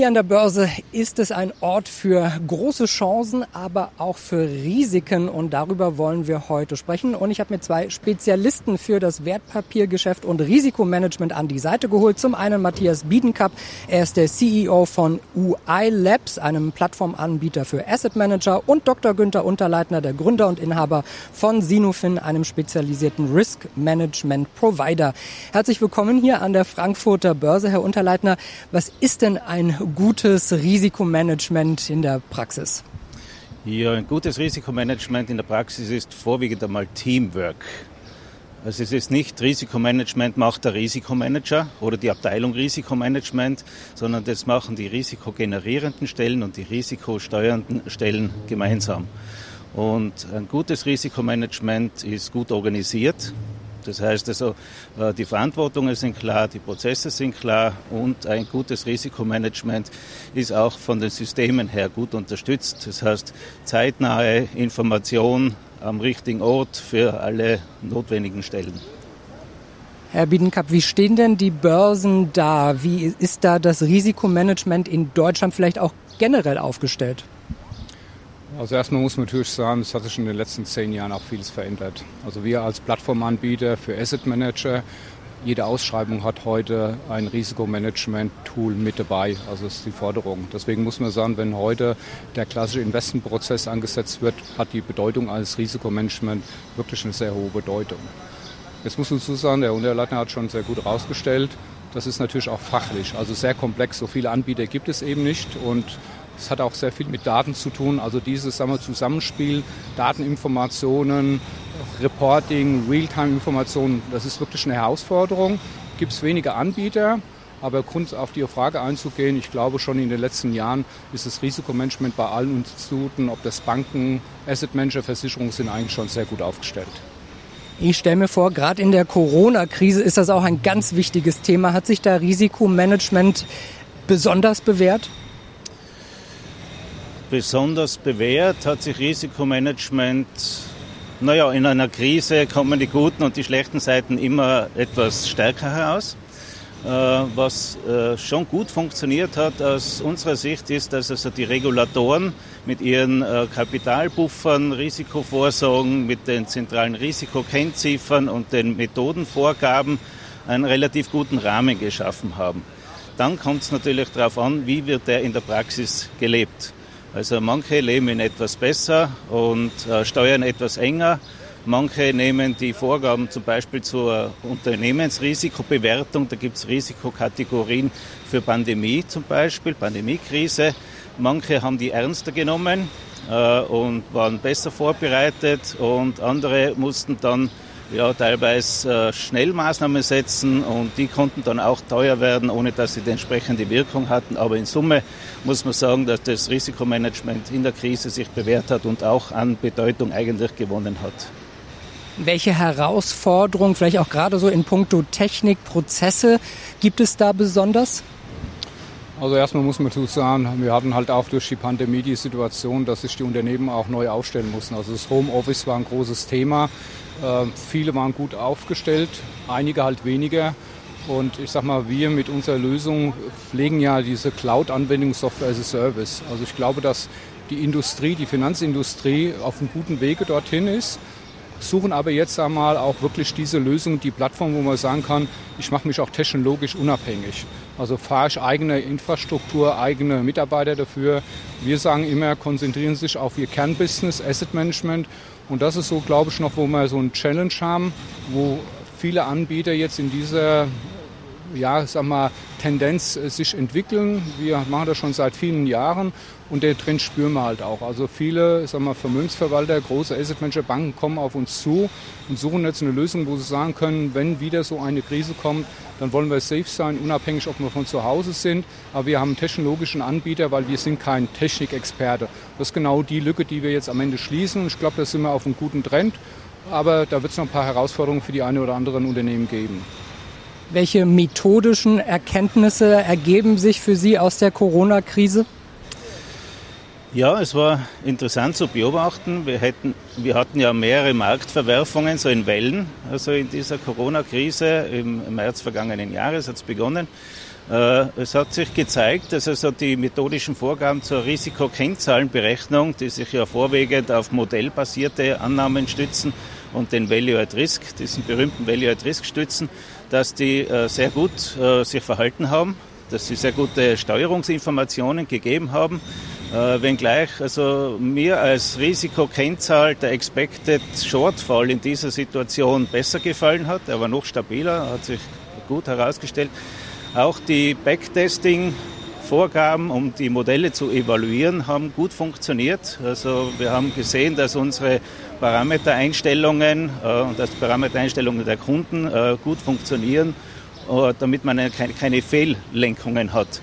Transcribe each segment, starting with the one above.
Hier an der Börse ist es ein Ort für große Chancen, aber auch für Risiken und darüber wollen wir heute sprechen. Und ich habe mir zwei Spezialisten für das Wertpapiergeschäft und Risikomanagement an die Seite geholt. Zum einen Matthias Biedenkap, er ist der CEO von UI Labs, einem Plattformanbieter für Asset Manager und Dr. Günther Unterleitner, der Gründer und Inhaber von Sinofin, einem spezialisierten Risk Management Provider. Herzlich willkommen hier an der Frankfurter Börse, Herr Unterleitner. Was ist denn ein gutes Risikomanagement in der Praxis? Ja, ein gutes Risikomanagement in der Praxis ist vorwiegend einmal Teamwork. Also es ist nicht Risikomanagement macht der Risikomanager oder die Abteilung Risikomanagement, sondern das machen die risikogenerierenden Stellen und die risikosteuernden Stellen gemeinsam. Und ein gutes Risikomanagement ist gut organisiert. Das heißt also, äh, die Verantwortungen sind klar, die Prozesse sind klar und ein gutes Risikomanagement ist auch von den Systemen her gut unterstützt. Das heißt, zeitnahe Information am richtigen Ort für alle notwendigen Stellen. Herr Biedenkap, wie stehen denn die Börsen da? Wie ist da das Risikomanagement in Deutschland vielleicht auch generell aufgestellt? Also erstmal muss man natürlich sagen, es hat sich in den letzten zehn Jahren auch vieles verändert. Also wir als Plattformanbieter für Asset Manager, jede Ausschreibung hat heute ein Risikomanagement-Tool mit dabei. Also das ist die Forderung. Deswegen muss man sagen, wenn heute der klassische Investmentprozess angesetzt wird, hat die Bedeutung eines Risikomanagement wirklich eine sehr hohe Bedeutung. Jetzt muss man dazu sagen, der Unterleitner hat schon sehr gut herausgestellt, das ist natürlich auch fachlich, also sehr komplex. So viele Anbieter gibt es eben nicht und es hat auch sehr viel mit Daten zu tun. Also dieses sagen wir, Zusammenspiel, Dateninformationen, Reporting, Realtime-Informationen, das ist wirklich eine Herausforderung. Gibt es wenige Anbieter, aber Grund auf die Frage einzugehen, ich glaube schon in den letzten Jahren ist das Risikomanagement bei allen Instituten, ob das Banken, Asset Manager, Versicherungen sind eigentlich schon sehr gut aufgestellt. Ich stelle mir vor, gerade in der Corona-Krise ist das auch ein ganz wichtiges Thema. Hat sich da Risikomanagement besonders bewährt? Besonders bewährt hat sich Risikomanagement, naja, in einer Krise kommen die guten und die schlechten Seiten immer etwas stärker heraus. Äh, was äh, schon gut funktioniert hat aus unserer Sicht ist, dass also die Regulatoren mit ihren äh, Kapitalbuffern, Risikovorsorgen, mit den zentralen Risikokennziffern und den Methodenvorgaben einen relativ guten Rahmen geschaffen haben. Dann kommt es natürlich darauf an, wie wird der in der Praxis gelebt. Also manche leben etwas besser und äh, steuern etwas enger. Manche nehmen die Vorgaben zum Beispiel zur Unternehmensrisikobewertung. Da gibt es Risikokategorien für Pandemie zum Beispiel, Pandemiekrise. Manche haben die ernster genommen äh, und waren besser vorbereitet und andere mussten dann ja, teilweise äh, Schnellmaßnahmen setzen und die konnten dann auch teuer werden, ohne dass sie die entsprechende Wirkung hatten. Aber in Summe muss man sagen, dass das Risikomanagement in der Krise sich bewährt hat und auch an Bedeutung eigentlich gewonnen hat. Welche Herausforderungen, vielleicht auch gerade so in puncto Technik, Prozesse, gibt es da besonders? Also erstmal muss man dazu sagen, wir hatten halt auch durch die Pandemie die Situation, dass sich die Unternehmen auch neu aufstellen mussten. Also das Homeoffice war ein großes Thema. Äh, viele waren gut aufgestellt, einige halt weniger. Und ich sag mal, wir mit unserer Lösung pflegen ja diese Cloud-Anwendung Software as a Service. Also ich glaube, dass die Industrie, die Finanzindustrie auf einem guten Wege dorthin ist suchen aber jetzt einmal auch wirklich diese Lösung, die Plattform, wo man sagen kann, ich mache mich auch technologisch unabhängig. Also fahre ich eigene Infrastruktur, eigene Mitarbeiter dafür. Wir sagen immer, konzentrieren sich auf Ihr Kernbusiness, Asset Management. Und das ist so, glaube ich, noch, wo wir so einen Challenge haben, wo viele Anbieter jetzt in dieser ja, sag mal, Tendenz äh, sich entwickeln. Wir machen das schon seit vielen Jahren und den Trend spüren wir halt auch. Also viele sag mal, Vermögensverwalter, große Asset Manager, Banken kommen auf uns zu und suchen jetzt eine Lösung, wo sie sagen können, wenn wieder so eine Krise kommt, dann wollen wir safe sein, unabhängig, ob wir von zu Hause sind. Aber wir haben einen technologischen Anbieter, weil wir sind kein Technikexperte. Das ist genau die Lücke, die wir jetzt am Ende schließen. Ich glaube, da sind wir auf einem guten Trend. Aber da wird es noch ein paar Herausforderungen für die eine oder anderen Unternehmen geben. Welche methodischen Erkenntnisse ergeben sich für Sie aus der Corona-Krise? Ja, es war interessant zu beobachten. Wir, hätten, wir hatten ja mehrere Marktverwerfungen, so in Wellen, also in dieser Corona-Krise. Im März vergangenen Jahres hat es begonnen. Äh, es hat sich gezeigt, dass also die methodischen Vorgaben zur Risikokennzahlenberechnung, die sich ja vorwiegend auf modellbasierte Annahmen stützen und den Value at Risk, diesen berühmten Value at Risk stützen, dass die äh, sehr gut äh, sich verhalten haben, dass sie sehr gute Steuerungsinformationen gegeben haben äh, wenngleich also mir als Risikokennzahl der Expected Shortfall in dieser Situation besser gefallen hat. Er war noch stabiler, hat sich gut herausgestellt. Auch die Backtesting Vorgaben, um die Modelle zu evaluieren, haben gut funktioniert. Also wir haben gesehen, dass unsere Parametereinstellungen äh, und dass Parametereinstellungen der Kunden äh, gut funktionieren, äh, damit man eine, keine, Fehllenkungen hat.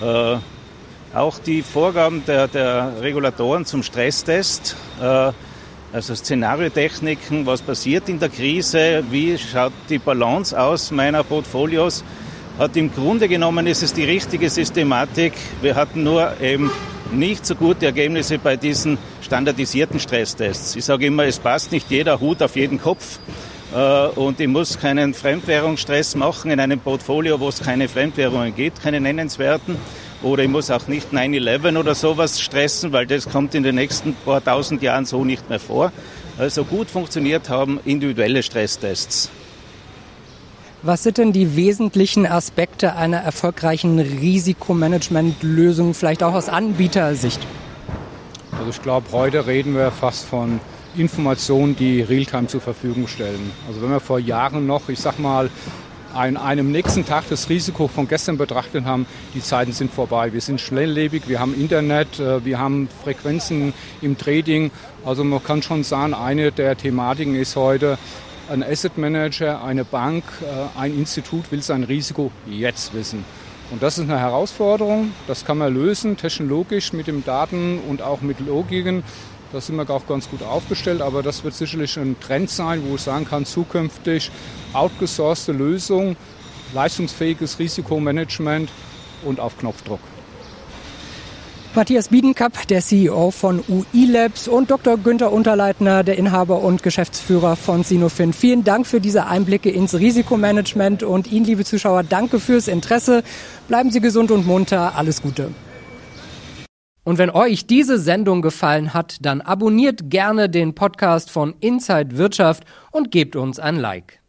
Äh, auch die Vorgaben der, der Regulatoren zum Stresstest, äh, also Szenariotechniken, was passiert in der Krise, wie schaut die Balance aus meiner Portfolios, hat im Grunde genommen ist es die richtige Systematik. Wir hatten nur eben nicht so gute Ergebnisse bei diesen standardisierten Stresstests. Ich sage immer, es passt nicht jeder Hut auf jeden Kopf. Äh, und ich muss keinen Fremdwährungsstress machen in einem Portfolio, wo es keine Fremdwährungen gibt, keine nennenswerten. Oder ich muss auch nicht 9-11 oder sowas stressen, weil das kommt in den nächsten paar tausend Jahren so nicht mehr vor. Also gut funktioniert haben individuelle Stresstests. Was sind denn die wesentlichen Aspekte einer erfolgreichen Risikomanagementlösung, vielleicht auch aus Anbietersicht? Also ich glaube, heute reden wir fast von Informationen, die Realtime zur Verfügung stellen. Also wenn wir vor Jahren noch, ich sag mal, an einem nächsten Tag das Risiko von gestern betrachtet haben, die Zeiten sind vorbei. Wir sind schnelllebig, wir haben Internet, äh, wir haben Frequenzen im Trading. Also man kann schon sagen, eine der Thematiken ist heute, ein Asset Manager, eine Bank, äh, ein Institut will sein Risiko jetzt wissen. Und das ist eine Herausforderung, das kann man lösen, technologisch mit den Daten und auch mit Logiken. Da sind wir auch ganz gut aufgestellt, aber das wird sicherlich ein Trend sein, wo ich sagen kann, zukünftig outgesourcete Lösung, leistungsfähiges Risikomanagement und auf Knopfdruck. Matthias Biedenkapp, der CEO von UI Labs und Dr. Günther Unterleitner, der Inhaber und Geschäftsführer von Sinofin. Vielen Dank für diese Einblicke ins Risikomanagement und Ihnen, liebe Zuschauer, danke fürs Interesse. Bleiben Sie gesund und munter. Alles Gute. Und wenn euch diese Sendung gefallen hat, dann abonniert gerne den Podcast von Inside Wirtschaft und gebt uns ein Like.